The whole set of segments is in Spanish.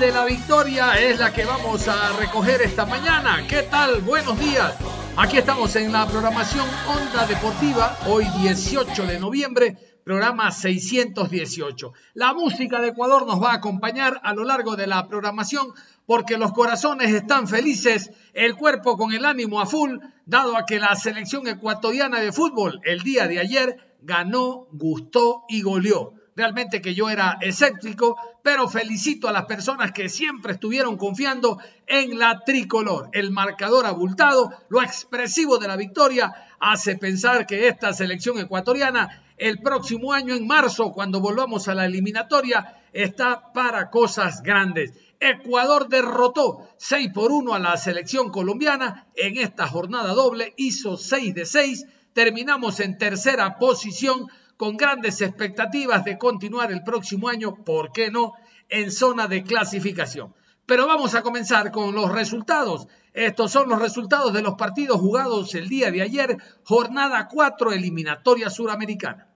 de la victoria es la que vamos a recoger esta mañana. ¿Qué tal? Buenos días. Aquí estamos en la programación Onda Deportiva, hoy 18 de noviembre, programa 618. La música de Ecuador nos va a acompañar a lo largo de la programación porque los corazones están felices, el cuerpo con el ánimo a full, dado a que la selección ecuatoriana de fútbol el día de ayer ganó, gustó y goleó realmente que yo era escéptico, pero felicito a las personas que siempre estuvieron confiando en la tricolor. El marcador abultado, lo expresivo de la victoria, hace pensar que esta selección ecuatoriana el próximo año, en marzo, cuando volvamos a la eliminatoria, está para cosas grandes. Ecuador derrotó 6 por 1 a la selección colombiana en esta jornada doble, hizo 6 de 6, terminamos en tercera posición con grandes expectativas de continuar el próximo año, ¿por qué no?, en zona de clasificación. Pero vamos a comenzar con los resultados. Estos son los resultados de los partidos jugados el día de ayer, jornada 4, eliminatoria suramericana.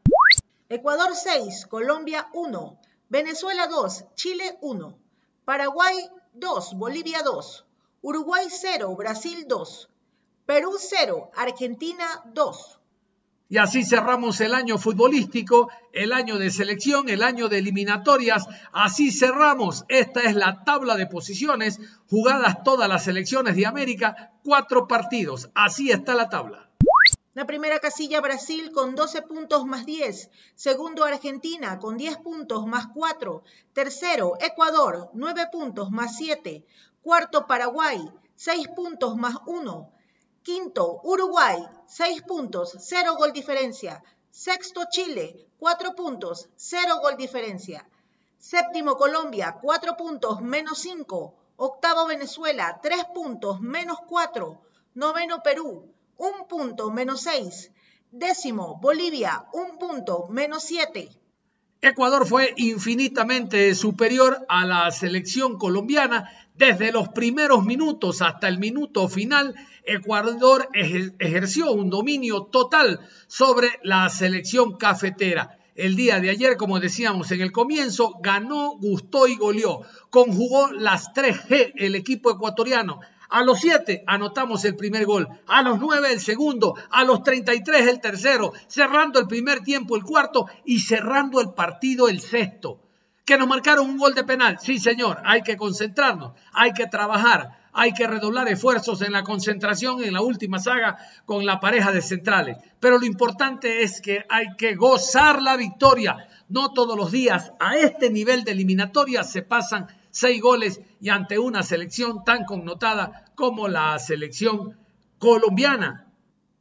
Ecuador 6, Colombia 1, Venezuela 2, Chile 1, Paraguay 2, Bolivia 2, Uruguay 0, Brasil 2, Perú 0, Argentina 2. Y así cerramos el año futbolístico, el año de selección, el año de eliminatorias. Así cerramos. Esta es la tabla de posiciones jugadas todas las selecciones de América. Cuatro partidos. Así está la tabla. La primera casilla Brasil con 12 puntos más 10. Segundo Argentina con 10 puntos más 4. Tercero Ecuador 9 puntos más 7. Cuarto Paraguay 6 puntos más 1. Quinto, Uruguay, 6 puntos, 0 gol diferencia. Sexto, Chile, 4 puntos, 0 gol diferencia. Séptimo, Colombia, 4 puntos, menos 5. Octavo, Venezuela, 3 puntos, menos 4. Noveno, Perú, 1 punto, menos 6. Décimo, Bolivia, 1 punto, menos 7. Ecuador fue infinitamente superior a la selección colombiana desde los primeros minutos hasta el minuto final. Ecuador ejerció un dominio total sobre la selección cafetera. El día de ayer, como decíamos en el comienzo, ganó, gustó y goleó. Conjugó las 3G el equipo ecuatoriano. A los 7 anotamos el primer gol, a los 9 el segundo, a los 33 el tercero, cerrando el primer tiempo el cuarto y cerrando el partido el sexto. Que nos marcaron un gol de penal. Sí, señor, hay que concentrarnos, hay que trabajar, hay que redoblar esfuerzos en la concentración en la última saga con la pareja de centrales. Pero lo importante es que hay que gozar la victoria. No todos los días a este nivel de eliminatoria se pasan seis goles y ante una selección tan connotada como la selección colombiana.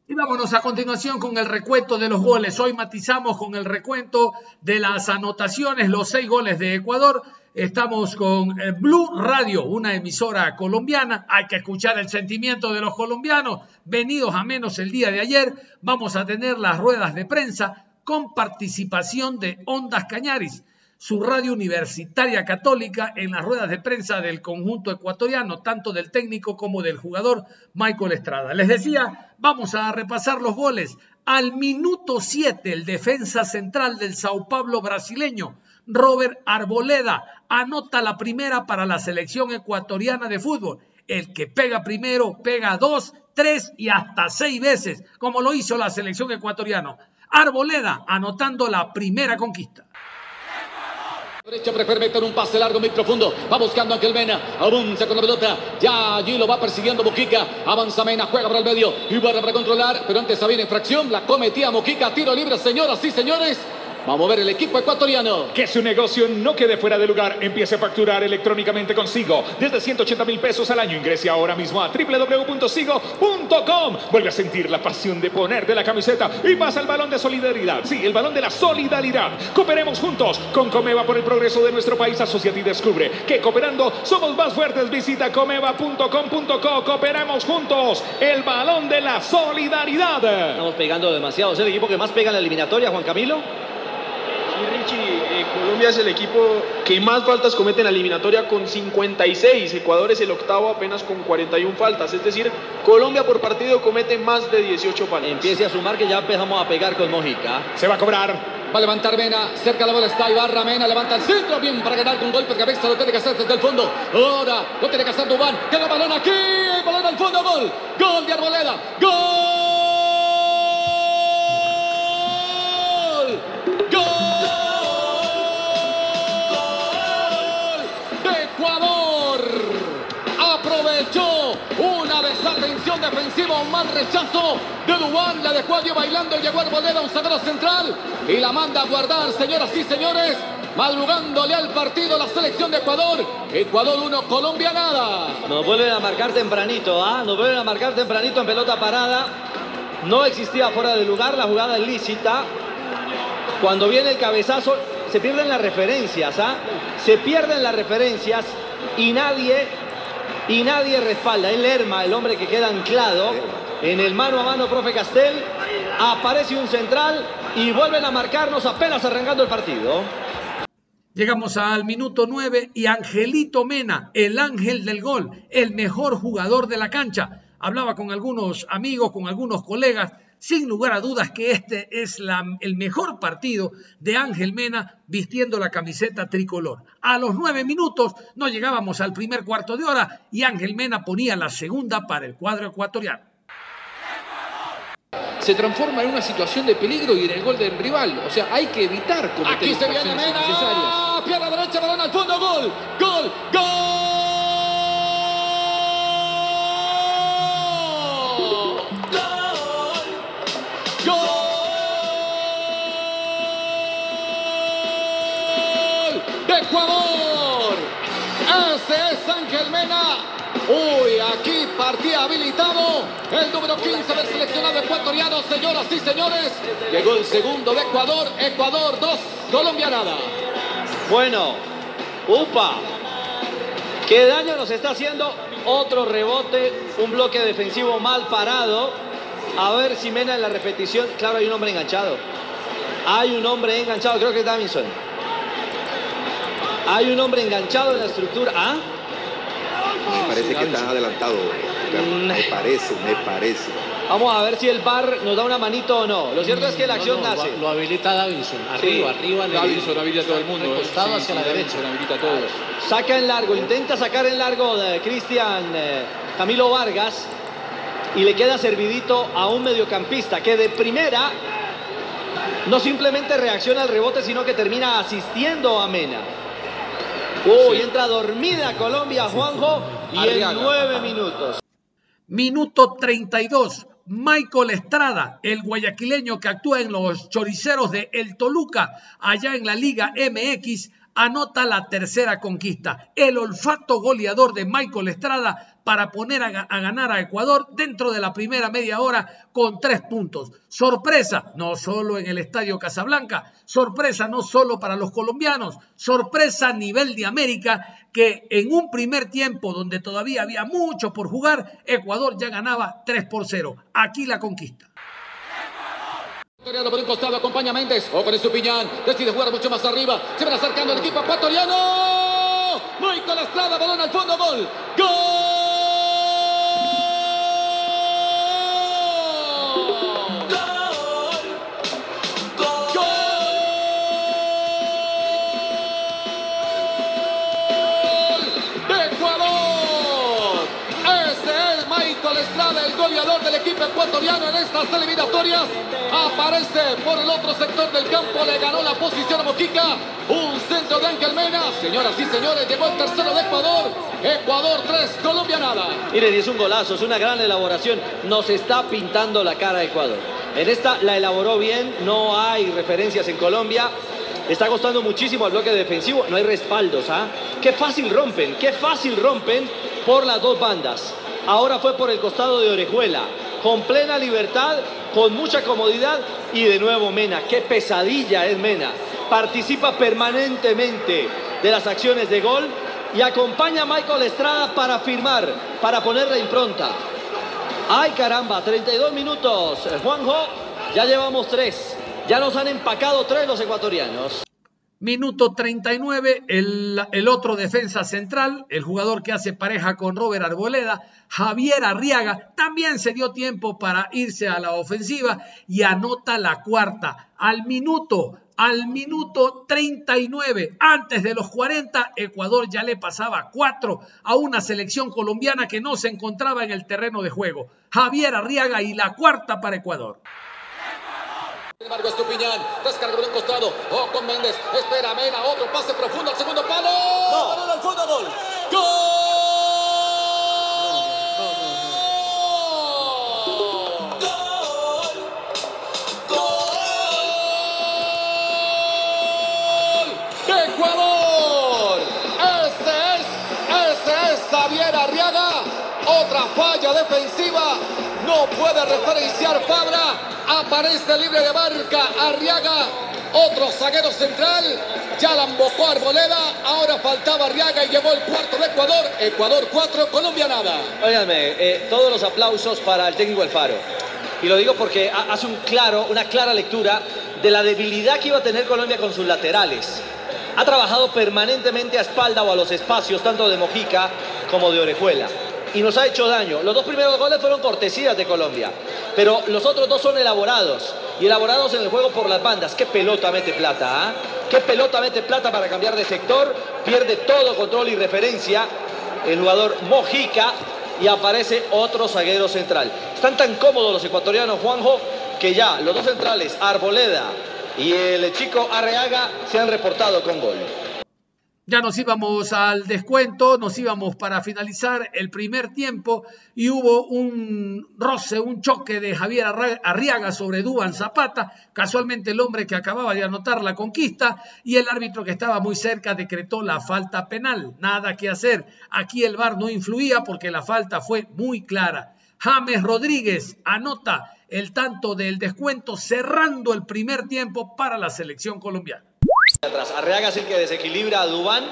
Y vámonos a continuación con el recuento de los goles. Hoy matizamos con el recuento de las anotaciones, los seis goles de Ecuador. Estamos con eh, Blue Radio, una emisora colombiana. Hay que escuchar el sentimiento de los colombianos. Venidos a menos el día de ayer, vamos a tener las ruedas de prensa con participación de Ondas Cañaris su radio universitaria católica en las ruedas de prensa del conjunto ecuatoriano, tanto del técnico como del jugador Michael Estrada. Les decía, vamos a repasar los goles. Al minuto 7, el defensa central del Sao Paulo brasileño, Robert Arboleda, anota la primera para la selección ecuatoriana de fútbol. El que pega primero, pega dos, tres y hasta seis veces, como lo hizo la selección ecuatoriana. Arboleda anotando la primera conquista. Derecha prefiere meter un pase largo, muy profundo. Va buscando a Ángel Mena. Avanza con la pelota. Ya allí lo va persiguiendo Mojica. Avanza Mena, juega para el medio. Y para controlar. Pero antes había infracción. La cometía Mojica. Tiro libre, señoras y señores. Vamos a ver el equipo ecuatoriano. Que su negocio no quede fuera de lugar. Empiece a facturar electrónicamente consigo. Desde 180 mil pesos al año. Ingrese ahora mismo a www.sigo.com. Vuelve a sentir la pasión de ponerte la camiseta y pasa el balón de solidaridad. Sí, el balón de la solidaridad. Cooperemos juntos con Comeva por el progreso de nuestro país. Asociate y descubre que cooperando somos más fuertes. Visita comeva.com.co. Cooperemos juntos. El balón de la solidaridad. Estamos pegando demasiado. ¿Es el equipo que más pega en la eliminatoria, Juan Camilo? Richie, eh, Colombia es el equipo que más faltas comete en la eliminatoria con 56. Ecuador es el octavo apenas con 41 faltas. Es decir, Colombia por partido comete más de 18 faltas. Empiece a sumar que ya empezamos a pegar con Mojica. Se va a cobrar. Va a levantar Mena. Cerca la bola está Ibarra. Mena levanta el centro. Bien para ganar con golpe de cabeza. Lo tiene que hacer desde el fondo. Ahora lo tiene que hacer Dubán. Queda balón aquí. Balón al fondo. Gol. Gol de Arboleda. Gol. Defensiva, un mal rechazo de Dubán, la dejó a bailando, llegó Arboleda, un sagrado central y la manda a guardar, señoras y señores, madrugándole al partido la selección de Ecuador. Ecuador 1, Colombia nada. Nos vuelven a marcar tempranito, ¿ah? Nos vuelven a marcar tempranito en pelota parada. No existía fuera de lugar la jugada ilícita. Cuando viene el cabezazo, se pierden las referencias, ¿ah? Se pierden las referencias y nadie y nadie respalda. El Lerma, el hombre que queda anclado en el mano a mano, profe Castel. Aparece un central y vuelven a marcarnos apenas arrancando el partido. Llegamos al minuto 9 y Angelito Mena, el ángel del gol, el mejor jugador de la cancha. Hablaba con algunos amigos, con algunos colegas sin lugar a dudas que este es el mejor partido de Ángel Mena vistiendo la camiseta tricolor. A los nueve minutos no llegábamos al primer cuarto de hora y Ángel Mena ponía la segunda para el cuadro ecuatoriano. Se transforma en una situación de peligro y en el gol del rival. O sea, hay que evitar cometer Aquí se viene Mena. Pierna derecha, balón al fondo, gol, gol, gol. Ángel Mena. Uy, aquí partía habilitado el número 15 del seleccionado ecuatoriano, señoras y señores. Llegó el segundo de Ecuador. Ecuador 2, Colombia nada. Bueno, upa. ¿Qué daño nos está haciendo? Otro rebote, un bloque defensivo mal parado. A ver si Mena en la repetición. Claro, hay un hombre enganchado. Hay un hombre enganchado, creo que es Davinson. Hay un hombre enganchado en la estructura. ¿Ah? Me parece que está adelantado. Me parece, me parece. Vamos a ver si el bar nos da una manito o no. Lo cierto es que la acción nace. Lo, habilita Davinson. Arriba, arriba. Davinson habilita a todo el mundo. Costado hacia la derecha. habilita a todos. Saca en largo, intenta sacar en largo de Cristian eh, Camilo Vargas. Y le queda servidito a un mediocampista que de primera no simplemente reacciona al rebote, sino que termina asistiendo a Mena. Uy, entra dormida Colombia, Juanjo, y en nueve minutos. Minuto 32. Michael Estrada, el guayaquileño que actúa en los choriceros de El Toluca, allá en la Liga MX, anota la tercera conquista. El olfato goleador de Michael Estrada para poner a, ganar a Ecuador dentro de la primera media hora con tres puntos. Sorpresa, no solo en el Estadio Casablanca, sorpresa no solo para los colombianos, sorpresa a nivel de América que en un primer tiempo donde todavía había mucho por jugar, Ecuador ya ganaba 3 por 0. Aquí la conquista. Por un costado acompaña Méndez. O con Estupiñán. Decide jugar mucho más arriba. Se van acercando el equipo ecuatoriano. Michael Estrada, balón al fondo, gol. ¡Gol! Goleador del equipo ecuatoriano en estas eliminatorias. Aparece por el otro sector del campo, le ganó la posición a Mojica. Un centro de Ángel Mena. Señoras y señores, llegó el tercero de Ecuador. Ecuador 3, Colombia nada. Miren, es un golazo, es una gran elaboración. Nos está pintando la cara Ecuador. En esta la elaboró bien, no hay referencias en Colombia. Está costando muchísimo al bloque defensivo, no hay respaldos, ¿ah? Qué fácil rompen, qué fácil rompen por las dos bandas. Ahora fue por el costado de Orejuela, con plena libertad, con mucha comodidad y de nuevo Mena. Qué pesadilla es Mena. Participa permanentemente de las acciones de gol y acompaña a Michael Estrada para firmar, para poner la impronta. Ay caramba, 32 minutos. Juanjo, ya llevamos tres. Ya nos han empacado tres los ecuatorianos. Minuto 39, el, el, otro defensa central, el jugador que hace pareja con Robert Arboleda, Javier Arriaga, también se dio tiempo para irse a la ofensiva y anota la cuarta. Al minuto Al minuto 39, antes de los 40, Ecuador ya le pasaba 4 a una selección colombiana que no se encontraba en el terreno de juego. Javier Arriaga y la cuarta para Ecuador. Embargo, Estupiñán, descarga por un costado, o con Méndez, espera Mena, otro pase profundo al segundo palo. No. Balón al fondo, gol. ¡Gol! ¡Gol! ¡De Ecuador! Ese es, ese es Javier Arriaga. Otra falla defensiva. No puede referenciar Fabra. Aparece libre de marca Arriaga. Otro zaguero central. Ya la embocó Arboleda. Ahora faltaba Arriaga y llegó el cuarto de Ecuador. Ecuador 4, Colombia nada. Óiganme, eh, todos los aplausos para el técnico Alfaro. Y lo digo porque ha- hace un claro, una clara lectura de la debilidad que iba a tener Colombia con sus laterales. Ha trabajado permanentemente a espalda o a los espacios tanto de Mojica como de Orejuela. Y nos ha hecho daño. Los dos primeros goles fueron cortesías de Colombia. Pero los otros dos son elaborados. Y elaborados en el juego por las bandas. Qué pelota mete plata, ¿ah? Qué pelota mete plata para cambiar de sector. Pierde todo control y referencia. El jugador Mojica y aparece otro zaguero central. Están tan cómodos los ecuatorianos, Juanjo, que ya los dos centrales, Arboleda y el chico Arreaga, se han reportado con gol. Ya nos íbamos al descuento, nos íbamos para finalizar el primer tiempo y hubo un roce, un choque de Javier Arriaga sobre Duban Zapata, casualmente el hombre que acababa de anotar la conquista y el árbitro que estaba muy cerca decretó la falta penal. Nada que hacer, aquí el VAR no influía porque la falta fue muy clara. James Rodríguez anota el tanto del descuento cerrando el primer tiempo para la selección colombiana. Atrás, Arreaga es el que desequilibra a Dubán,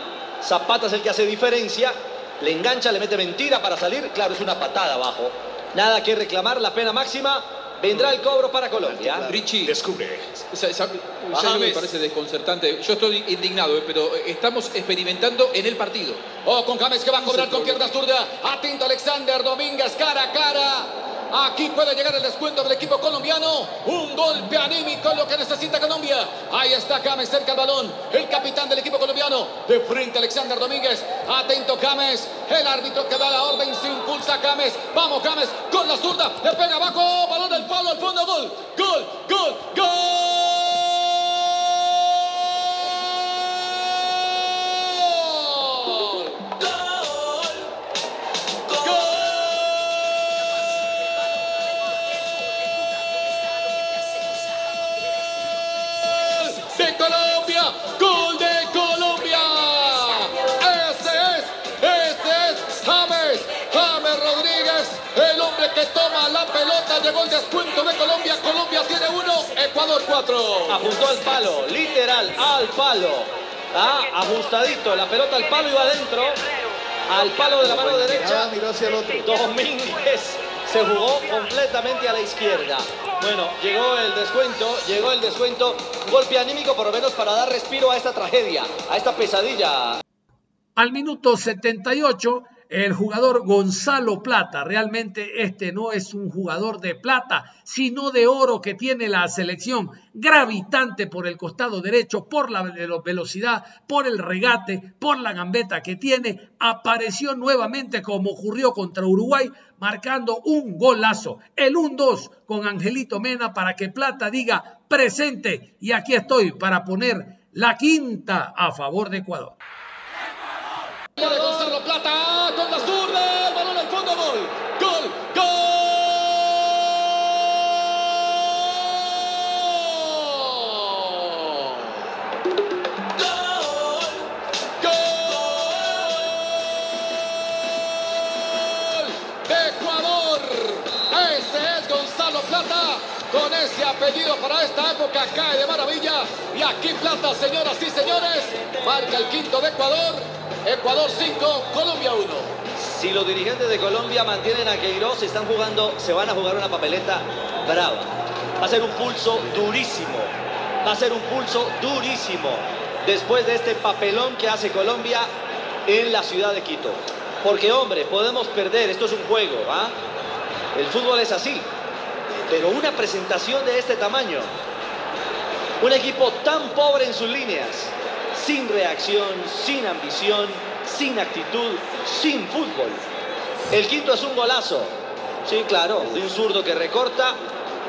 Zapata es el que hace diferencia, le engancha, le mete mentira para salir, claro, es una patada abajo. Nada que reclamar, la pena máxima, vendrá el cobro para Colombia. Richie, Descubre. sa- sa- Ajá, ¿sabes lo que me parece desconcertante? Yo estoy indignado, eh, pero estamos experimentando en el partido. Oh, con James que va a cobrar con pierna zurda. Atento Alexander Domínguez, cara a cara. Aquí puede llegar el descuento del equipo colombiano. Un golpe anímico lo que necesita Colombia. Ahí está James cerca al balón. El capitán del equipo colombiano. De frente Alexander Domínguez. Atento James. El árbitro que da la orden se impulsa a James. Vamos James con la zurda. Le pega abajo. Balón del palo al fondo. Gol. Gol. Gol. Gol. de que toma la pelota, llegó el descuento de Colombia, Colombia tiene uno, Ecuador cuatro. Apuntó al palo, literal, al palo. Ah, ajustadito, la pelota al palo iba adentro. Al palo de la mano derecha. miró hacia el otro. Domínguez se jugó completamente a la izquierda. Bueno, llegó el descuento, llegó el descuento. Golpe anímico por lo menos para dar respiro a esta tragedia, a esta pesadilla. Al minuto 78, el jugador Gonzalo Plata, realmente este no es un jugador de plata, sino de oro que tiene la selección, gravitante por el costado derecho, por la velo- velocidad, por el regate, por la gambeta que tiene, apareció nuevamente como ocurrió contra Uruguay, marcando un golazo, el 1-2 con Angelito Mena para que Plata diga presente y aquí estoy para poner la quinta a favor de Ecuador. De Gonzalo Plata con la zurda, el balón al fondo, gol, Con ese apellido para esta época cae de maravilla. Y aquí Plata, señoras y señores, marca el quinto de Ecuador. Ecuador 5, Colombia 1. Si los dirigentes de Colombia mantienen a Queiroz, están jugando, se van a jugar una papeleta brava. Va a ser un pulso durísimo. Va a ser un pulso durísimo después de este papelón que hace Colombia en la ciudad de Quito. Porque, hombre, podemos perder, esto es un juego, ¿ah? El fútbol es así. Pero una presentación de este tamaño, Un equipo tan pobre en sus líneas, sin reacción, sin ambición, sin actitud, sin fútbol. El quinto es un golazo. Sí, claro, de un zurdo que recorta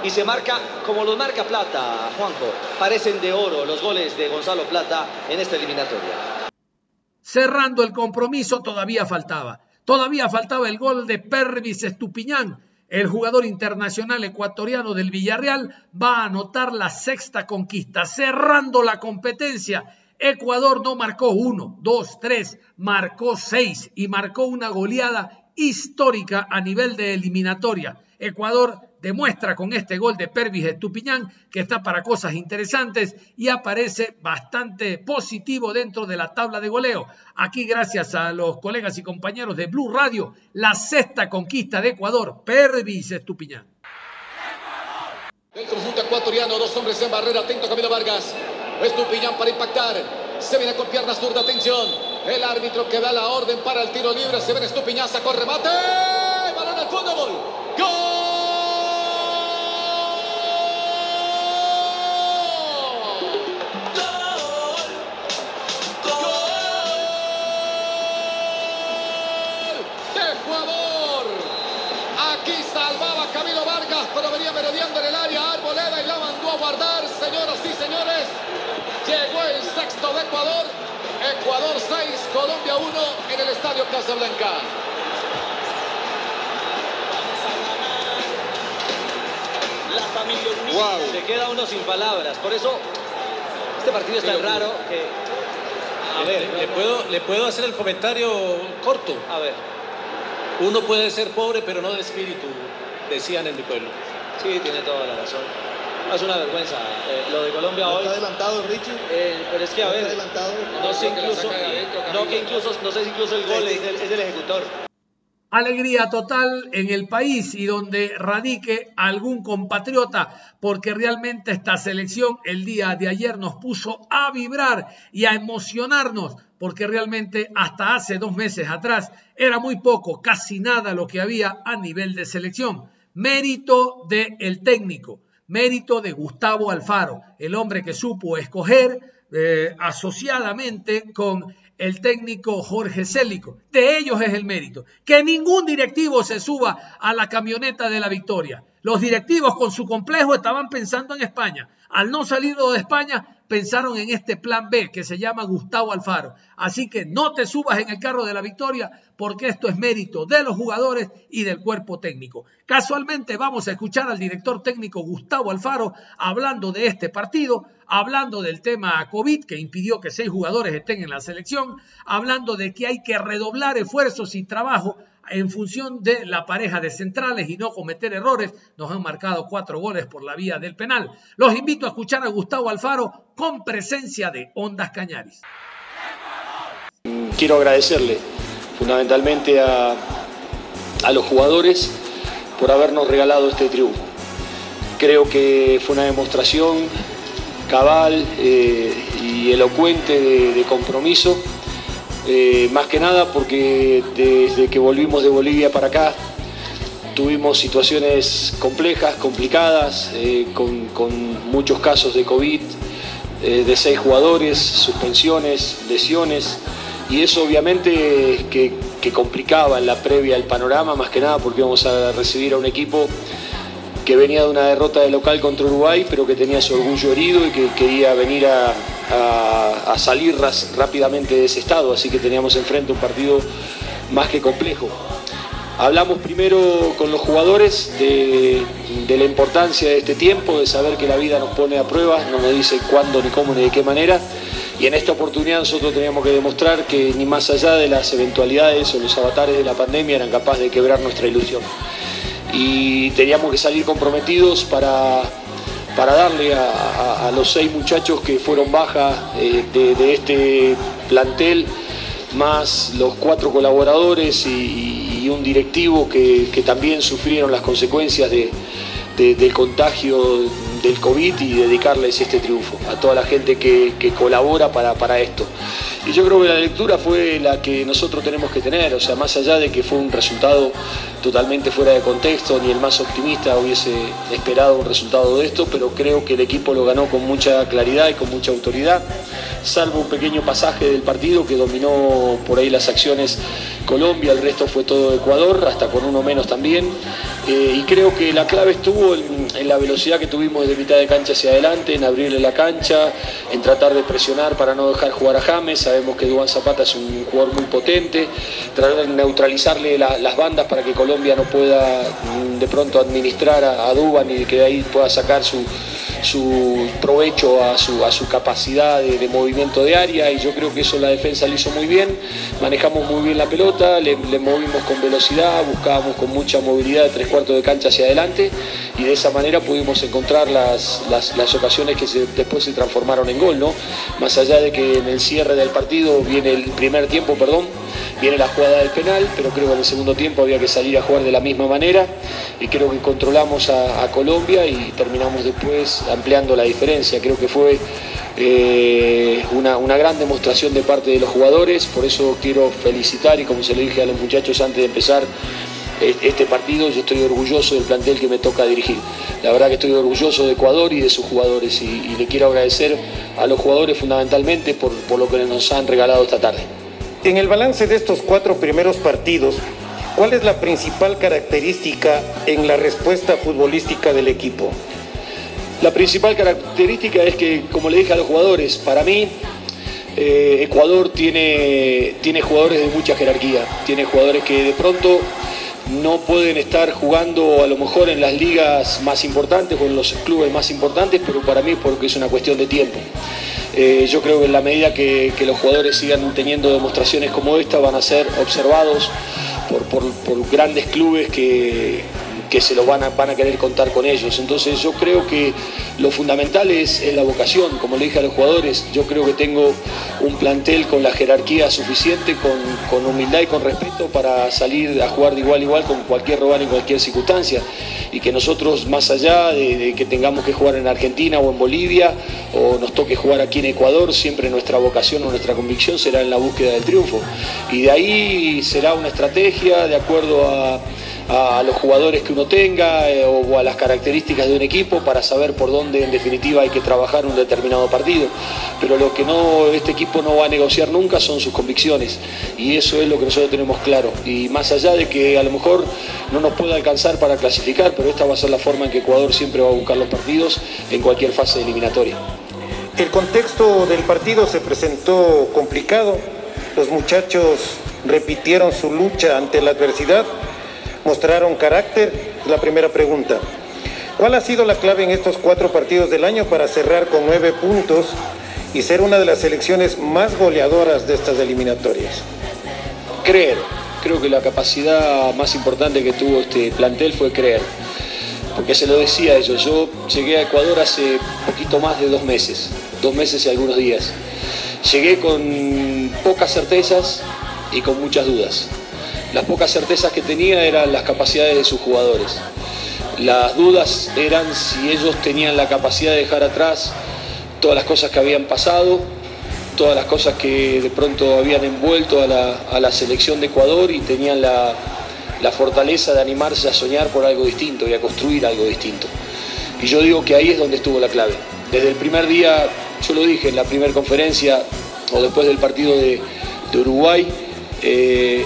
y se marca como los marca Plata, Juanjo. Parecen de oro los goles de Gonzalo Plata en esta eliminatoria. Cerrando el compromiso todavía faltaba. Todavía faltaba el gol de Pervis Estupiñán. El jugador internacional ecuatoriano del Villarreal va a anotar la sexta conquista, cerrando la competencia. Ecuador no marcó uno, dos, tres, marcó seis y marcó una goleada histórica a nivel de eliminatoria. Ecuador demuestra con este gol de Pervis Estupiñán que está para cosas interesantes y aparece bastante positivo dentro de la tabla de goleo. Aquí gracias a los colegas y compañeros de Blue Radio, la sexta conquista de Ecuador, Pervis Estupiñán. El conjunto ecuatoriano, dos hombres en barrera, atento Camilo Vargas. Estupiñán para impactar. Se viene con pierna zurda, atención. El árbitro que da la orden para el tiro libre. Se viene Estupiñán, sacó remate. Balón al fondo, gol. ¡Gol! Señoras y señores. Llegó el sexto de Ecuador. Ecuador 6, Colombia 1 en el Estadio Casablanca. La familia unida. Se queda uno sin palabras. Por eso, este partido es tan raro que... A ver, ¿le puedo, ¿le puedo hacer el comentario corto? A ver. Uno puede ser pobre, pero no de espíritu decían en mi pueblo. Sí, tiene toda la razón. Es una vergüenza. Eh, lo de Colombia ¿No hoy. está adelantado Richie? eh, pero es que a ¿No ver. está adelantado? No sé incluso. No, que incluso, no sé si incluso el gol es del, es del ejecutor. Alegría total en el país y donde radique algún compatriota, porque realmente esta selección el día de ayer nos puso a vibrar y a emocionarnos, porque realmente hasta hace dos meses atrás era muy poco, casi nada lo que había a nivel de selección. Mérito del técnico, mérito de Gustavo Alfaro, el hombre que supo escoger eh, asociadamente con el técnico Jorge Célico. De ellos es el mérito. Que ningún directivo se suba a la camioneta de la victoria. Los directivos con su complejo estaban pensando en España. Al no salir de España, pensaron en este plan B que se llama Gustavo Alfaro. Así que no te subas en el carro de la victoria porque esto es mérito de los jugadores y del cuerpo técnico. Casualmente vamos a escuchar al director técnico Gustavo Alfaro hablando de este partido, hablando del tema COVID que impidió que seis jugadores estén en la selección, hablando de que hay que redoblar esfuerzos y trabajo en función de la pareja de centrales y no cometer errores. Nos han marcado cuatro goles por la vía del penal. Los invito a escuchar a Gustavo Alfaro con presencia de Ondas Cañaris. Quiero agradecerle fundamentalmente a, los jugadores por habernos regalado este triunfo. Creo que fue una demostración cabal eh, y elocuente de compromiso eh, más que nada porque desde que volvimos de Bolivia para acá tuvimos situaciones complejas, complicadas, eh, con, muchos casos de COVID, eh, de seis jugadores, suspensiones, lesiones, y eso obviamente que, complicaba la previa el panorama, más que nada porque íbamos a recibir a un equipo que venía de una derrota de local contra Uruguay, pero que tenía su orgullo herido y que quería venir a, a, salir rápidamente de ese estado, así que teníamos enfrente un partido más que complejo. Hablamos primero con los jugadores de, de, la importancia de este tiempo, de saber que la vida nos pone a prueba, no nos dice cuándo, ni cómo, ni de qué manera. Y en esta oportunidad nosotros teníamos que demostrar que ni más allá de las eventualidades o los avatares de la pandemia eran capaces de quebrar nuestra ilusión. Y teníamos que salir comprometidos para, para darle a, los seis muchachos que fueron baja eh, de, este plantel, más los cuatro colaboradores y, un directivo que, también sufrieron las consecuencias de, del contagio del COVID y dedicarles este triunfo, a toda la gente que, colabora para, para esto. Y yo creo que la lectura fue la que nosotros tenemos que tener, o sea, más allá de que fue un resultado totalmente fuera de contexto, ni el más optimista hubiese esperado un resultado de esto, pero creo que el equipo lo ganó con mucha claridad y con mucha autoridad, salvo un pequeño pasaje del partido que dominó por ahí las acciones Colombia, el resto fue todo Ecuador, hasta con uno menos también, eh, y creo que la clave estuvo en, la velocidad que tuvimos de mitad de cancha hacia adelante, en abrirle la cancha, en tratar de presionar para no dejar jugar a James, sabemos que Duván Zapata es un jugador muy potente, tratar de neutralizarle la- las bandas para que Colombia no pueda mm, de pronto administrar a, a Duván y que de ahí pueda sacar su, su provecho a su, a su capacidad de, movimiento de área y yo creo que eso la defensa lo hizo muy bien, manejamos muy bien la pelota, le, movimos con velocidad, buscábamos con mucha movilidad de tres cuartos de cancha hacia adelante y de esa manera pudimos encontrar las, las, las ocasiones que después se transformaron en gol, ¿no? Más allá de que en el cierre del partido viene el primer tiempo, perdón, viene la jugada del penal, pero creo que en el segundo tiempo había que salir a jugar de la misma manera y creo que controlamos a Colombia y terminamos después ampliando la diferencia. Creo que fue eh, una, una gran demostración de parte de los jugadores, por eso quiero felicitar y como se lo dije a los muchachos antes de empezar eh, este partido, yo estoy orgulloso del plantel que me toca dirigir. La verdad que estoy orgulloso de Ecuador y de sus jugadores y, y le quiero agradecer a los jugadores fundamentalmente por, por lo que nos han regalado esta tarde. En el balance de estos cuatro primeros partidos, ¿cuál es la principal característica en la respuesta futbolística del equipo? La principal característica es que, como le dije a los jugadores, para mí eh, Ecuador tiene, tiene jugadores de mucha jerarquía, tiene jugadores que de pronto no pueden estar jugando a lo mejor en las ligas más importantes o en los clubes más importantes, pero para mí es porque es una cuestión de tiempo. Eh, yo creo que en la medida que, los jugadores sigan teniendo demostraciones como esta van a ser observados por grandes clubes que, que se lo van a, van a querer contar con ellos. Entonces yo creo que lo fundamental es, la vocación, como le dije a los jugadores, yo creo que tengo un plantel con la jerarquía suficiente, con, con humildad y con respeto para salir a jugar de igual a igual con cualquier rival en cualquier circunstancia. Y que nosotros, más allá de que tengamos que jugar en Argentina o en Bolivia, o nos toque jugar aquí en Ecuador, siempre nuestra vocación o nuestra convicción será en la búsqueda del triunfo. Y de ahí será una estrategia de acuerdo a a los jugadores que uno tenga eh, o a las características de un equipo para saber por dónde en definitiva hay que trabajar un determinado partido. Pero lo que no este equipo no va a negociar nunca son sus convicciones y eso es lo que nosotros tenemos claro. Y más allá de que a lo mejor no nos pueda alcanzar para clasificar, pero esta va a ser la forma en que Ecuador siempre va a buscar los partidos en cualquier fase eliminatoria. El contexto del partido se presentó complicado. Los muchachos repitieron su lucha ante la adversidad, mostraron carácter. La primera pregunta. ¿Cuál ha sido la clave en estos cuatro partidos del año para cerrar con nueve puntos y ser una de las selecciones más goleadoras de estas eliminatorias? Creer. Creo que la capacidad más importante que tuvo este plantel fue creer. Porque se lo decía a ellos, yo llegué a Ecuador hace poquito más de dos meses, dos meses y algunos días. Llegué con pocas certezas y con muchas dudas. Las pocas certezas que tenía eran las capacidades de sus jugadores. Las dudas eran si ellos tenían la capacidad de dejar atrás todas las cosas que habían pasado, todas las cosas que de pronto habían envuelto a la, a la selección de Ecuador y tenían la, la fortaleza de animarse a soñar por algo distinto y a construir algo distinto. Y yo digo que ahí es donde estuvo la clave. Desde el primer día, yo lo dije en la primera conferencia o después del partido de, de Uruguay, eh,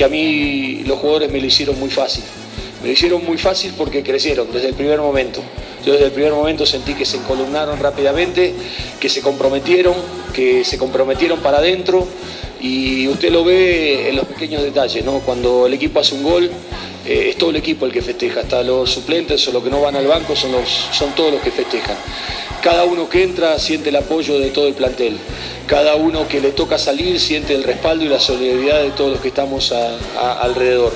que a mí los jugadores me lo hicieron muy fácil. Me lo hicieron muy fácil porque crecieron desde el primer momento. Yo desde el primer momento sentí que se encolumnaron rápidamente, que se comprometieron, que se comprometieron para adentro y usted lo ve en los pequeños detalles, ¿no? Cuando el equipo hace un gol, eh, es todo el equipo el que festeja, hasta los suplentes o los que no van al banco son, los, son todos los que festejan. Cada uno que entra siente el apoyo de todo el plantel. Cada uno que le toca salir siente el respaldo y la solidaridad de todos los que estamos alrededor.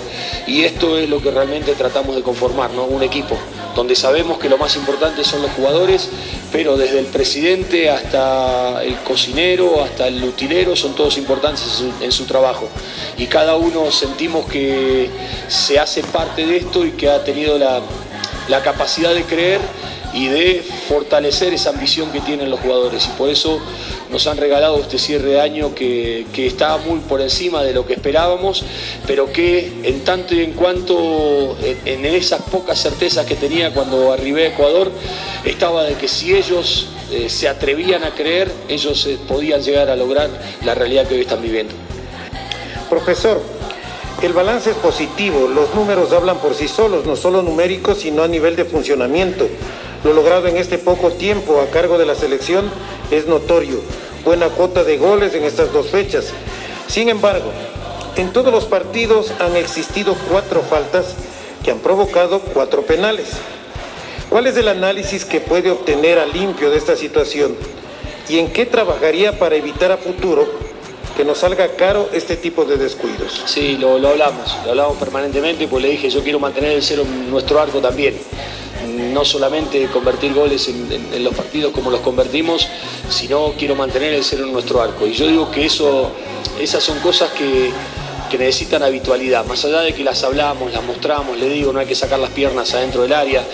Y esto es lo que realmente tratamos de conformar, ¿no? Un equipo donde sabemos que lo más importante son los jugadores, pero desde el presidente hasta el cocinero, hasta el utilero, son todos importantes en su, en su trabajo. Y cada uno sentimos que se hace parte de esto y que ha tenido la, la capacidad de creer y de fortalecer esa ambición que tienen los jugadores. Y por eso nos han regalado este cierre de año que, que está muy por encima de lo que esperábamos, pero que en tanto y en cuanto en, esas pocas certezas que tenía cuando arribé a Ecuador, estaba de que si ellos eh, se atrevían a creer, ellos eh, podían llegar a lograr la realidad que hoy están viviendo. Profesor, el balance es positivo, los números hablan por sí solos, no solo numéricos, sino a nivel de funcionamiento. Lo logrado en este poco tiempo a cargo de la selección es notorio. Buena cuota de goles en estas dos fechas. Sin embargo, en todos los partidos han existido cuatro faltas que han provocado cuatro penales. ¿Cuál es el análisis que puede obtener a limpio de esta situación? ¿Y en qué trabajaría para evitar a futuro que nos salga caro este tipo de descuidos? Sí, lo, hablamos, lo hablamos permanentemente, pues le dije, yo quiero mantener el cero nuestro arco también no solamente convertir goles en, los partidos como los convertimos, sino quiero mantener el cero en nuestro arco. Y yo digo que eso, esas son cosas que, necesitan habitualidad, más allá de que las hablamos, las mostramos, le digo, no hay que sacar las piernas adentro del área.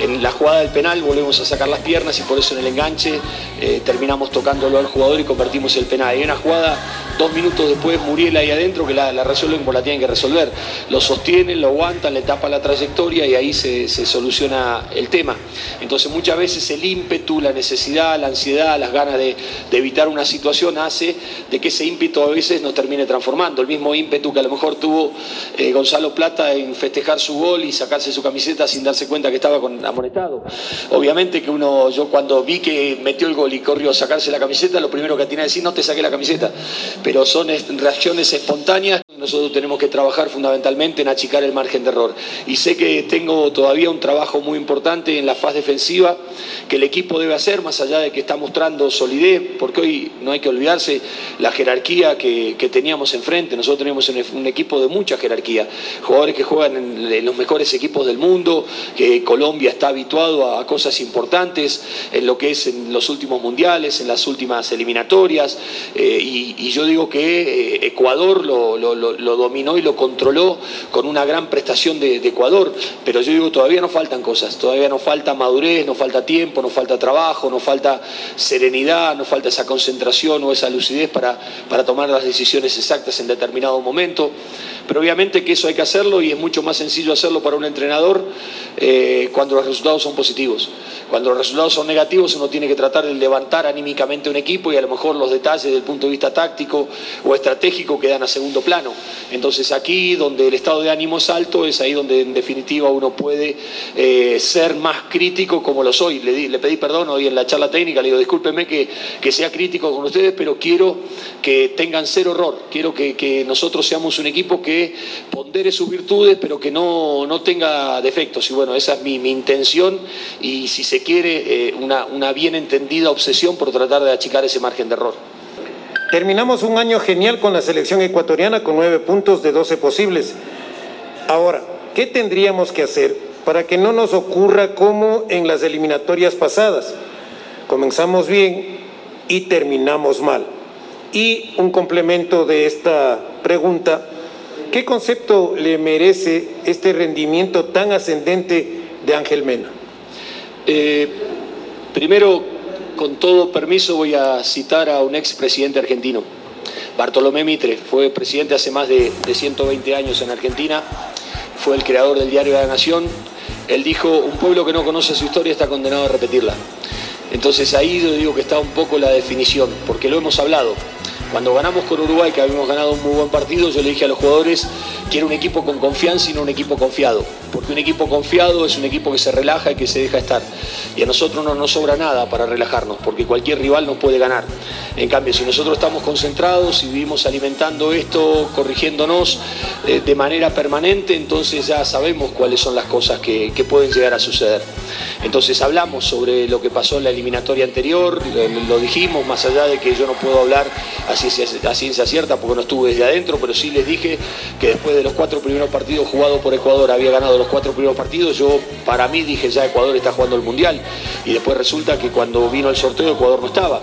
En la jugada del penal volvemos a sacar las piernas y por eso en el enganche eh, terminamos tocándolo al jugador y convertimos el penal. Y una jugada, dos minutos después, Muriel ahí adentro, que la, resuelven por la tienen que resolver. Lo sostienen, lo aguantan, le tapan la trayectoria y ahí se, soluciona el tema. Entonces muchas veces el ímpetu, la necesidad, la ansiedad, las ganas de, evitar una situación hace de que ese ímpetu a veces nos termine transformando. El mismo ímpetu que a lo mejor tuvo eh, Gonzalo Plata en festejar su gol y sacarse su camiseta sin darse cuenta que estaba con, amonestado. Obviamente que uno, yo cuando vi que metió el gol y corrió a sacarse la camiseta, lo primero que tiene que decir, no te saqué la camiseta, son reacciones espontáneas. Nosotros tenemos que trabajar fundamentalmente en achicar el margen de error. Y sé que tengo todavía un trabajo muy importante en la fase defensiva que el equipo debe hacer, más allá de que está mostrando solidez, porque hoy no hay que olvidarse la jerarquía que, que teníamos enfrente. Nosotros tenemos un equipo de mucha jerarquía, jugadores que juegan en, los mejores equipos del mundo, que Colombia está habituado a, cosas importantes en lo que es en los últimos mundiales, en las últimas eliminatorias, eh, y, yo digo que eh, Ecuador lo, dominó y lo controló con una gran prestación de, Ecuador, pero yo digo todavía nos faltan cosas, todavía nos falta madurez, nos falta tiempo, nos falta trabajo, nos falta serenidad, nos falta esa concentración o esa lucidez para, para tomar las decisiones exactas en determinado momento pero obviamente que eso hay que hacerlo y es mucho más sencillo hacerlo para un entrenador eh, cuando los resultados son positivos. Cuando los resultados son negativos uno tiene que tratar de levantar anímicamente un equipo y a lo mejor los detalles desde el punto de vista táctico o estratégico quedan a segundo plano. Entonces aquí donde el estado de ánimo es alto es ahí donde en definitiva uno puede eh, ser más crítico como lo soy. Le, pedí perdón hoy en la charla técnica, le digo discúlpeme que, que sea crítico con ustedes, pero quiero que tengan cero error, quiero que, que nosotros seamos un equipo que pondere sus virtudes pero que no, no tenga defectos. Y bueno, esa es mi, mi intención y si se quiere eh, una, una bien entendida obsesión por tratar de achicar ese margen de error. Terminamos un año genial con la selección ecuatoriana con nueve puntos de 12 posibles. Ahora, ¿qué tendríamos que hacer para que no nos ocurra como en las eliminatorias pasadas? Comenzamos bien y terminamos mal. Y un complemento de esta pregunta, ¿qué concepto le merece este rendimiento tan ascendente de Ángel Mena? Eh, primero, con todo permiso, voy a citar a un expresidente argentino, Bartolomé Mitre. Fue presidente hace más de, 120 años en Argentina, fue el creador del diario de la Nación. Él dijo, un pueblo que no conoce su historia está condenado a repetirla. Entonces ahí yo digo que está un poco la definición, porque lo hemos hablado. Cuando ganamos con Uruguay, que habíamos ganado un muy buen partido, yo le dije a los jugadores, quiero un equipo con confianza y no un equipo confiado. Porque un equipo confiado es un equipo que se relaja y que se deja estar. Y a nosotros no nos sobra nada para relajarnos, porque cualquier rival nos puede ganar. En cambio, si nosotros estamos concentrados y vivimos alimentando esto, corrigiéndonos eh, de manera permanente, entonces ya sabemos cuáles son las cosas que, pueden llegar a suceder. Entonces hablamos sobre lo que pasó en la eliminatoria anterior, lo, dijimos, más allá de que yo no puedo hablar a ciencia, cierta porque no estuve desde adentro, pero sí les dije que después de los cuatro primeros partidos jugados por Ecuador había ganado los cuatro primeros partidos, yo para mí dije ya Ecuador está jugando el Mundial y después resulta que cuando vino el sorteo Ecuador no estaba.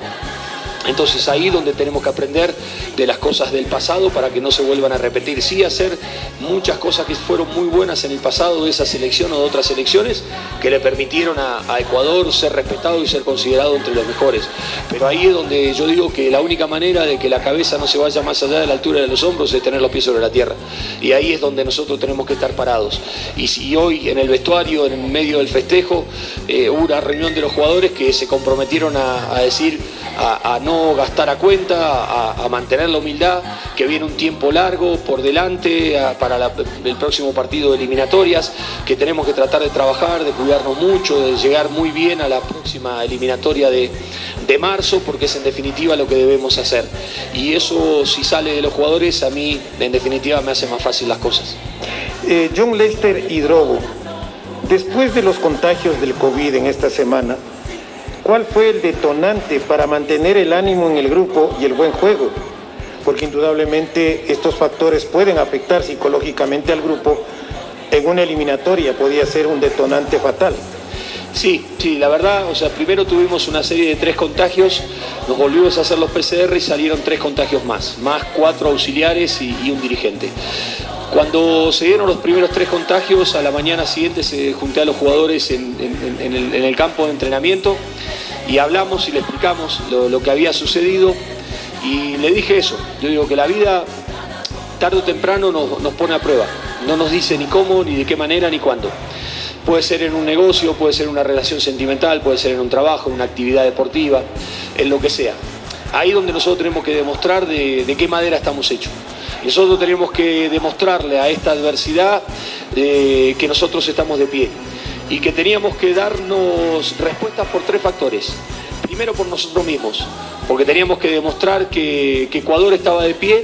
Entonces ahí donde tenemos que aprender de las cosas del pasado para que no se vuelvan a repetir. Sí hacer muchas cosas que fueron muy buenas en el pasado de esa selección o de otras selecciones que le permitieron a, Ecuador ser respetado y ser considerado entre los mejores. Pero ahí es donde yo digo que la única manera de que la cabeza no se vaya más allá de la altura de los hombros es tener los pies sobre la tierra. Y ahí es donde nosotros tenemos que estar parados. Y si hoy en el vestuario, en medio del festejo, eh, hubo una reunión de los jugadores que se comprometieron a decir a, no gastar a cuenta, a, mantener la humildad, que viene un tiempo largo por delante para el próximo partido de eliminatorias, que tenemos que tratar de trabajar, de cuidarnos mucho, de llegar muy bien a la próxima eliminatoria de, marzo, porque es en definitiva lo que debemos hacer. Y eso si sale de los jugadores, a mí en definitiva me hace más fácil las cosas. Eh, John Lester y Drogo, después de los contagios del COVID en esta semana, ¿Cuál fue el detonante para mantener el ánimo en el grupo y el buen juego? Porque indudablemente estos factores pueden afectar psicológicamente al grupo. En una eliminatoria podía ser un detonante fatal. Sí, sí, la verdad, o sea, primero tuvimos una serie de tres contagios, nos volvimos a hacer los PCR y salieron tres contagios más, más cuatro auxiliares y, un dirigente. Cuando se dieron los primeros tres contagios, a la mañana siguiente se junté a los jugadores en, el, campo de entrenamiento y hablamos y le explicamos lo, que había sucedido y le dije eso, yo digo que la vida tarde o temprano nos, pone a prueba, no nos dice ni cómo, ni de qué manera, ni cuándo. Puede ser en un negocio, puede ser en una relación sentimental, puede ser en un trabajo, en una actividad deportiva, en lo que sea. Ahí donde nosotros tenemos que demostrar de, de qué madera estamos hechos. Nosotros tenemos que demostrarle a esta adversidad eh, que nosotros estamos de pie y que teníamos que darnos respuestas por tres factores. Primero por nosotros mismos, porque teníamos que demostrar que, Ecuador estaba de pie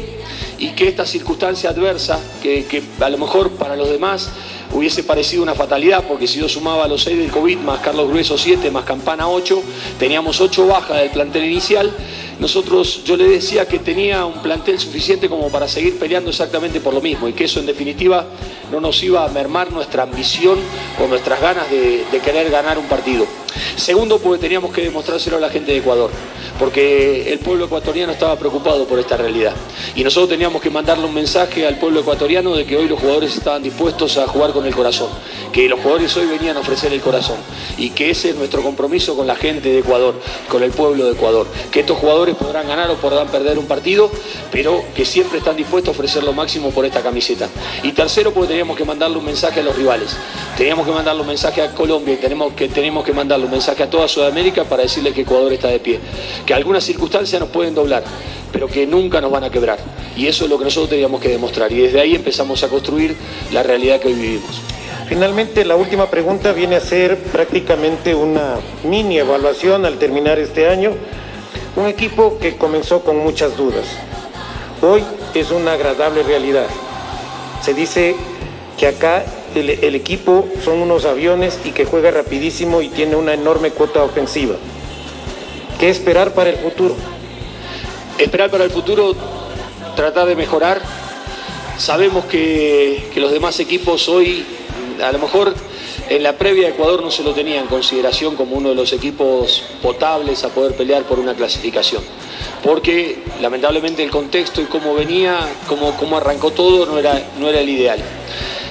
y que esta circunstancia adversa, que, que a lo mejor para los demás hubiese parecido una fatalidad, porque si yo sumaba los 6 del COVID, más Carlos Grueso 7, más Campana 8, teníamos 8 bajas del plantel inicial. Nosotros, yo le decía que tenía un plantel suficiente como para seguir peleando exactamente por lo mismo y que eso en definitiva no nos iba a mermar nuestra ambición o nuestras ganas de, querer ganar un partido. Segundo, porque teníamos que demostrárselo a la gente de Ecuador, porque el pueblo ecuatoriano estaba preocupado por esta realidad. Y nosotros teníamos que mandarle un mensaje al pueblo ecuatoriano de que hoy los jugadores estaban dispuestos a jugar con el corazón, que los jugadores hoy venían a ofrecer el corazón y que ese es nuestro compromiso con la gente de Ecuador, con el pueblo de Ecuador, que estos jugadores podrán ganar o podrán perder un partido, pero que siempre están dispuestos a ofrecer lo máximo por esta camiseta. Y tercero, porque teníamos que mandarle un mensaje a los rivales, teníamos que mandarle un mensaje a Colombia y tenemos que, tenemos que mandarle un mensaje a toda Sudamérica para decirle que Ecuador está de pie, que algunas circunstancias nos pueden doblar, pero que nunca nos van a quebrar. Y eso es lo que nosotros teníamos que demostrar. Y desde ahí empezamos a construir la realidad que hoy vivimos. Finalmente, la última pregunta viene a ser prácticamente una mini evaluación al terminar este año. Un equipo que comenzó con muchas dudas. Hoy es una agradable realidad. Se dice que acá el, equipo son unos aviones y que juega rapidísimo y tiene una enorme cuota ofensiva. ¿Qué esperar para el futuro? Esperar para el futuro, tratar de mejorar. Sabemos que, que los demás equipos hoy, a lo mejor en la previa Ecuador no se lo tenía en consideración como uno de los equipos potables a poder pelear por una clasificación. Porque lamentablemente el contexto y cómo venía, cómo, cómo arrancó todo no era, no era el ideal.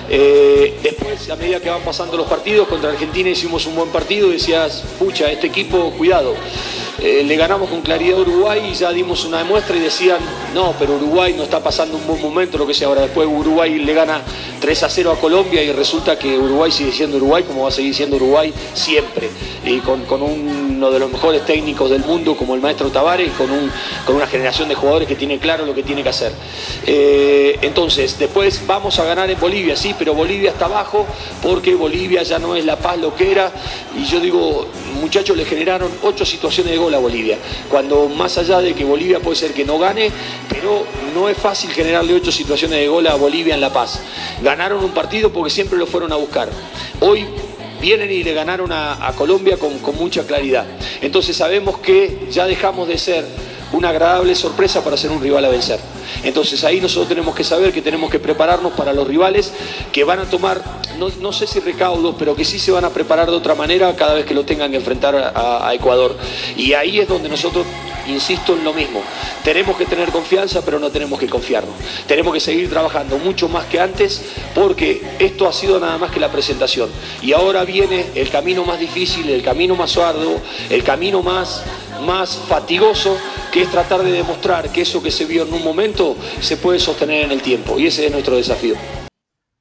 Eh, después, a medida que van pasando los partidos, contra Argentina hicimos un buen partido, decías, pucha, este equipo, cuidado. Eh, le ganamos con claridad a Uruguay y ya dimos una demuestra y decían, no, pero Uruguay no está pasando un buen momento, lo que sea. Ahora después Uruguay le gana 3 a 0 a Colombia y resulta que Uruguay sigue siendo Uruguay, como va a seguir siendo Uruguay siempre. Y con, uno de los mejores técnicos del mundo como el maestro Tavares, con, con una generación de jugadores que tiene claro lo que tiene que hacer. Eh, entonces, después vamos a ganar en Bolivia, sí, pero Bolivia está abajo porque Bolivia ya no es la paz lo que era. Y yo digo, muchachos le generaron ocho situaciones de gol a Bolivia. Cuando más allá de que Bolivia puede ser que no gane, pero no es fácil generarle ocho situaciones de gol a Bolivia en La Paz. Ganaron un partido porque siempre lo fueron a buscar. Hoy vienen y le ganaron a, Colombia con, con mucha claridad. Entonces sabemos que ya dejamos de ser una agradable sorpresa para ser un rival a vencer. Entonces ahí nosotros tenemos que saber que tenemos que prepararnos para los rivales que van a tomar, no, sé si recaudos, pero que sí se van a preparar de otra manera cada vez que lo tengan que enfrentar a, Ecuador. Y ahí es donde nosotros insisto en lo mismo, tenemos que tener confianza, pero no tenemos que confiarnos. Tenemos que seguir trabajando mucho más que antes porque esto ha sido nada más que la presentación. Y ahora viene el camino más difícil, el camino más arduo, el camino más, más fatigoso, que es tratar de demostrar que eso que se vio en un momento se puede sostener en el tiempo. Y ese es nuestro desafío.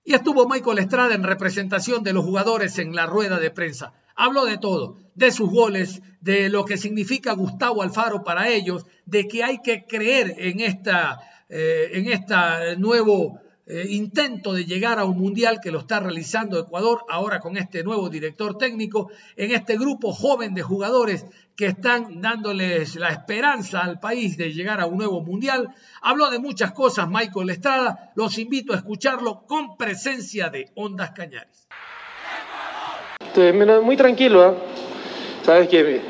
Y estuvo Michael Estrada en representación de los jugadores en la rueda de prensa. Habló de todo, de sus goles, de lo que significa Gustavo Alfaro para ellos, de que hay que creer en esta, eh, en este nuevo eh, intento de llegar a un mundial que lo está realizando Ecuador ahora con este nuevo director técnico, en este grupo joven de jugadores que están dándoles la esperanza al país de llegar a un nuevo mundial. Habló de muchas cosas Michael Estrada, los invito a escucharlo con presencia de Ondas Cañares. Muy tranquilo, ¿eh? sabes que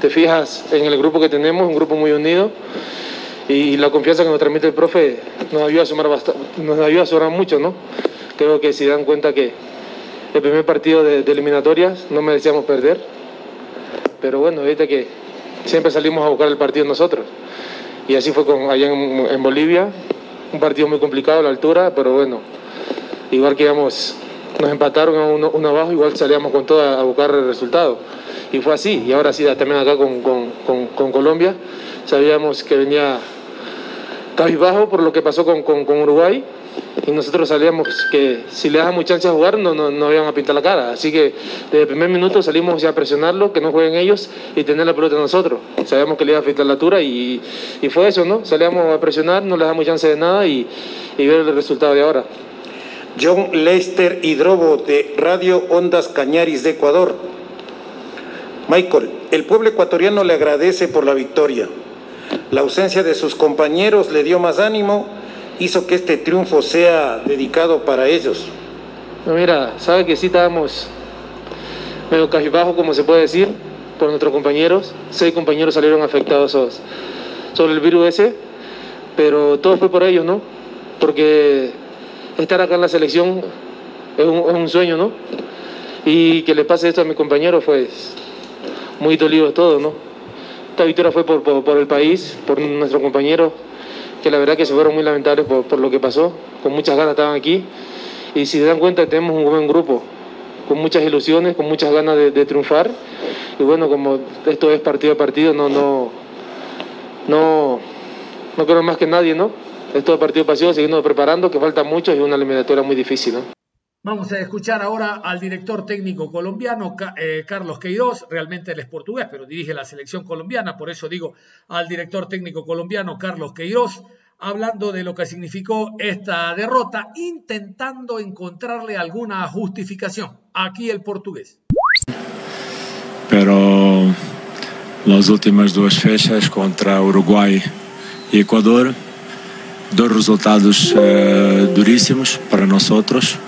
te fijas en el grupo que tenemos, un grupo muy unido y la confianza que nos transmite el profe nos ayuda a sumar nos ayuda a sumar mucho, ¿no? Creo que si dan cuenta que el primer partido de, eliminatorias no merecíamos perder, pero bueno, viste que siempre salimos a buscar el partido nosotros y así fue con, allá en, Bolivia, un partido muy complicado a la altura, pero bueno, igual que íbamos nos empataron a uno, abajo, igual salíamos con todo a, buscar el resultado. Y fue así, y ahora sí, también acá con, Colombia, sabíamos que venía cabizbajo por lo que pasó con, Uruguay, y nosotros sabíamos que si le damos chance a jugar no, no, iban a pintar la cara. Así que desde el primer minuto salimos ya a presionarlo, que no jueguen ellos y tener la pelota nosotros. Sabíamos que le iba a pintar la altura y, fue eso, ¿no? Salíamos a presionar, no le damos chance de nada y, y ver el resultado de ahora. John Lester Hidrobo de Radio Ondas Cañaris de Ecuador. Michael, el pueblo ecuatoriano le agradece por la victoria. La ausencia de sus compañeros le dio más ánimo, hizo que este triunfo sea dedicado para ellos. mira, sabe que sí estábamos medio cajibajo, como se puede decir, por nuestros compañeros. Seis compañeros salieron afectados sobre el virus ese, pero todo fue por ellos, ¿no? Porque estar acá en la selección es un, sueño, ¿no? Y que le pase esto a mi compañero, pues muy dolido todo, ¿no? Esta victoria fue por, por, el país, por nuestros compañeros, que la verdad que se fueron muy lamentables por, por, lo que pasó, con muchas ganas estaban aquí. Y si se dan cuenta, tenemos un buen grupo, con muchas ilusiones, con muchas ganas de, triunfar. Y bueno, como esto es partido a partido, no, no, no, no creo más que nadie, ¿no? es todo partido pasivo, siguiendo preparando, que falta mucho y una eliminatoria muy difícil. ¿no? Vamos a escuchar ahora al director técnico colombiano, eh, Carlos Queiroz. Realmente él es portugués, pero dirige la selección colombiana. Por eso digo al director técnico colombiano, Carlos Queiroz, hablando de lo que significó esta derrota, intentando encontrarle alguna justificación. Aquí el portugués. Pero las últimas dos fechas contra Uruguay y Ecuador dois resultados uh, duríssimos para nós outros.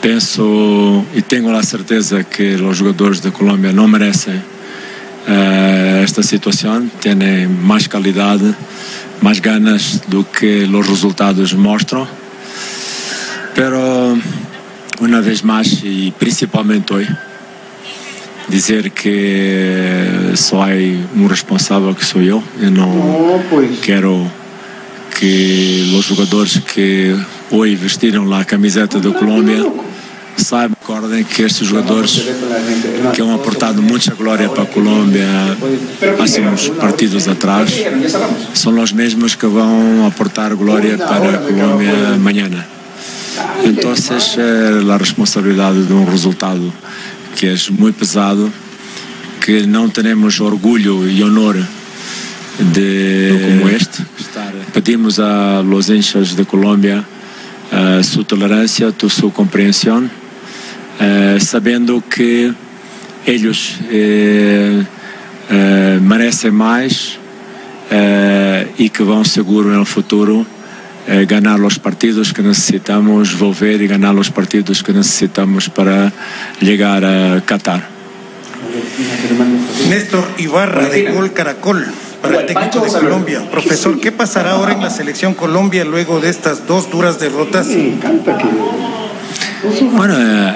Penso e tenho a certeza que os jogadores da Colômbia não merecem uh, esta situação, têm mais qualidade, mais ganas do que os resultados mostram. Pero uma vez mais e principalmente hoje dizer que só há um responsável que sou eu. Eu não quero que os jogadores que hoje vestiram a camiseta da Colômbia saibam, recordem que estes jogadores que han aportado muita glória para a Colômbia há uns partidos atrás são os mesmos que vão aportar glória para a Colômbia amanhã. Então, é a responsabilidade de um resultado que é muito pesado, que não temos orgulho e honor de como este. Pedimos a los hinchas de Colombia uh, su tolerancia, su comprensión, uh, sabendo que eles eh, uh, merecem mais e que vão seguro no futuro ganhar os partidos que necessitamos volver e ganhar os partidos que necessitamos para chegar a Qatar. Néstor Ibarra de Gol Caracol. para el técnico de Colombia. Profesor, ¿qué pasará ahora en la selección Colombia luego de estas dos duras derrotas? Bueno, eh,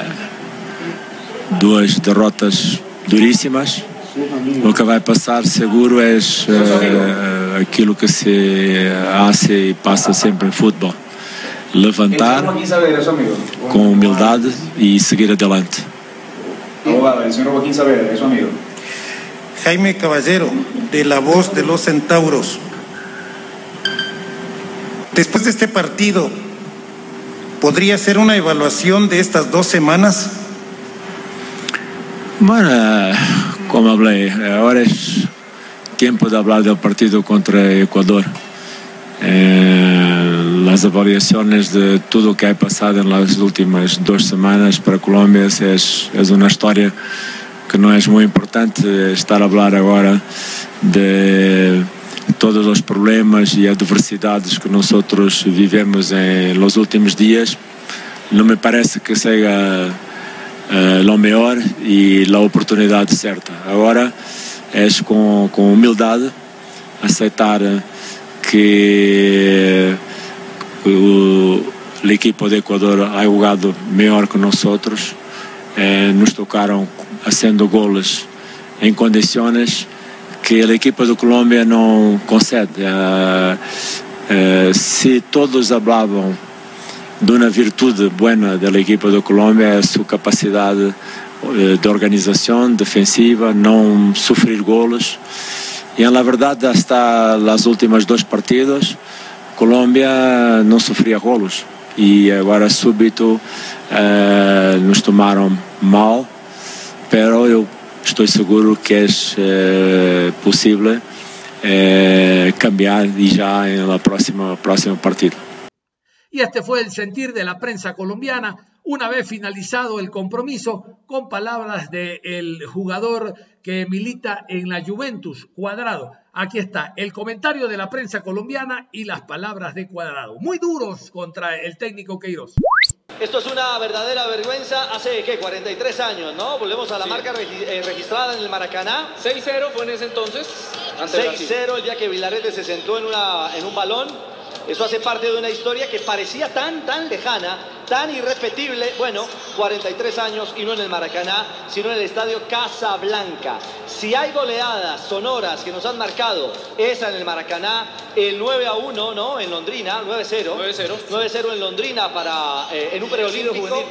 duas derrotas duríssimas, o que vai passar seguro é uh, aquilo que se hace e passa sempre em futebol. Levantar com humildade e seguir adelante. Jaime Caballero, de La Voz de los Centauros. Después de este partido, ¿podría ser una evaluación de estas dos semanas? Bueno, como hablé, ahora es tiempo de hablar del partido contra Ecuador. Eh, las avaliaciones de todo lo que ha pasado en las últimas dos semanas para Colombia es, es una historia que no es muy importante estar a hablar ahora de todos los problemas y adversidades que nosotros vivemos en los últimos días. No me parece que sea uh, lo mejor y la oportunidad cierta. Ahora es con, con humildad aceitar que o, el equipo de Ecuador ha jugado mejor que nosotros. Eh, nos tocaron haciendo goles en condiciones que el equipo de Colombia no concede. Uh, uh, se todos hablavam de uma virtude buena del equipo de Colombia, é sua capacidade de organização defensiva, não sofrer goles. E na verdade, hasta as últimas duas partidas, Colômbia não sofria golos. E agora, súbito, nos tomaram mal. Pero eu estoy seguro que es eh, eh, cambiar ya en la próxima próximo partido. Y este fue el sentir de la prensa colombiana una vez finalizado el compromiso con palabras del jugador que milita en la Juventus, Cuadrado. Aquí está el comentario de la prensa colombiana y las palabras de Cuadrado. Muy duros contra el técnico Queiroz. Esto es una verdadera vergüenza. Hace, ¿qué? 43 años, ¿no? Volvemos a la marca eh, registrada en el Maracaná. 6-0 fue en ese entonces. 6-0 el día que Vilarete se sentó en, una, en un balón. Eso hace parte de una historia que parecía tan, tan lejana, tan irrepetible. Bueno, 43 años y no en el Maracaná, sino en el estadio Casablanca. Si hay goleadas sonoras que nos han marcado, esa en el Maracaná, el 9 a 1, ¿no? En Londrina, 9-0. 9-0. 9-0 en Londrina para, eh, en un preolímpico.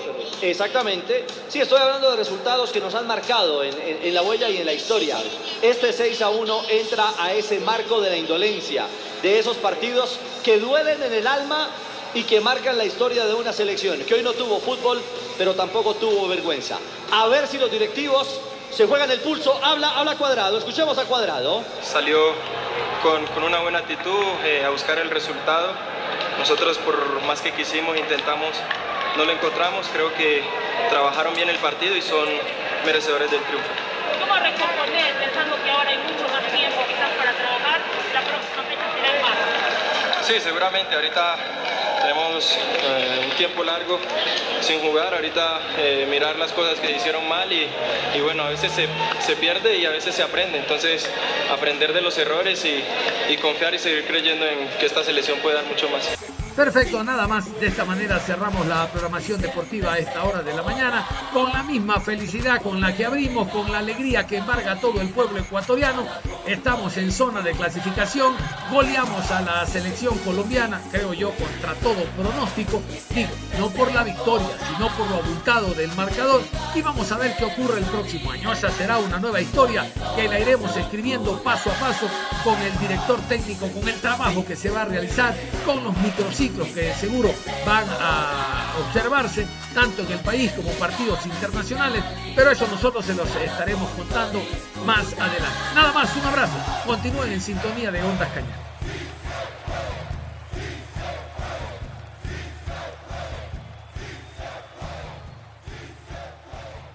Exactamente. Sí, estoy hablando de resultados que nos han marcado en, en, en la huella y en la historia. Este 6 a 1 entra a ese marco de la indolencia, de esos partidos que duelen en el alma y que marcan la historia de una selección que hoy no tuvo fútbol, pero tampoco tuvo vergüenza. A ver si los directivos se juegan el pulso. Habla, habla Cuadrado. Escuchemos a Cuadrado. Salió con, con una buena actitud eh, a buscar el resultado. Nosotros por más que quisimos, intentamos, no lo encontramos. Creo que trabajaron bien el partido y son merecedores del triunfo. ¿Cómo recomponer pensando que ahora hay mucho más tiempo quizás para trabajar? La próxima fecha será en marzo. Sí, seguramente. Ahorita tenemos eh, un tiempo largo sin jugar, ahorita eh, mirar las cosas que hicieron mal y, bueno, a veces se, se, pierde y a veces se aprende, entonces aprender de los errores y confiar y seguir creyendo en que esta selección puede dar mucho más. Perfecto, nada más. De esta manera cerramos la programación deportiva a esta hora de la mañana con la misma felicidad con la que abrimos, con la alegría que embarga todo el pueblo ecuatoriano. Estamos en zona de clasificación, goleamos a la selección colombiana, creo yo, contra todo pronóstico. Digo, no por la victoria, sino por lo abultado del marcador. Y vamos a ver qué ocurre el próximo año. Esa será una nueva historia que la iremos escribiendo paso a paso con el director técnico, con el trabajo que se va a realizar, con los microciclos que seguro van a observarse tanto en el país como partidos internacionales, pero eso nosotros se los estaremos contando más adelante. Nada más, un abrazo. Continúen en sintonía de Ondas Cañar.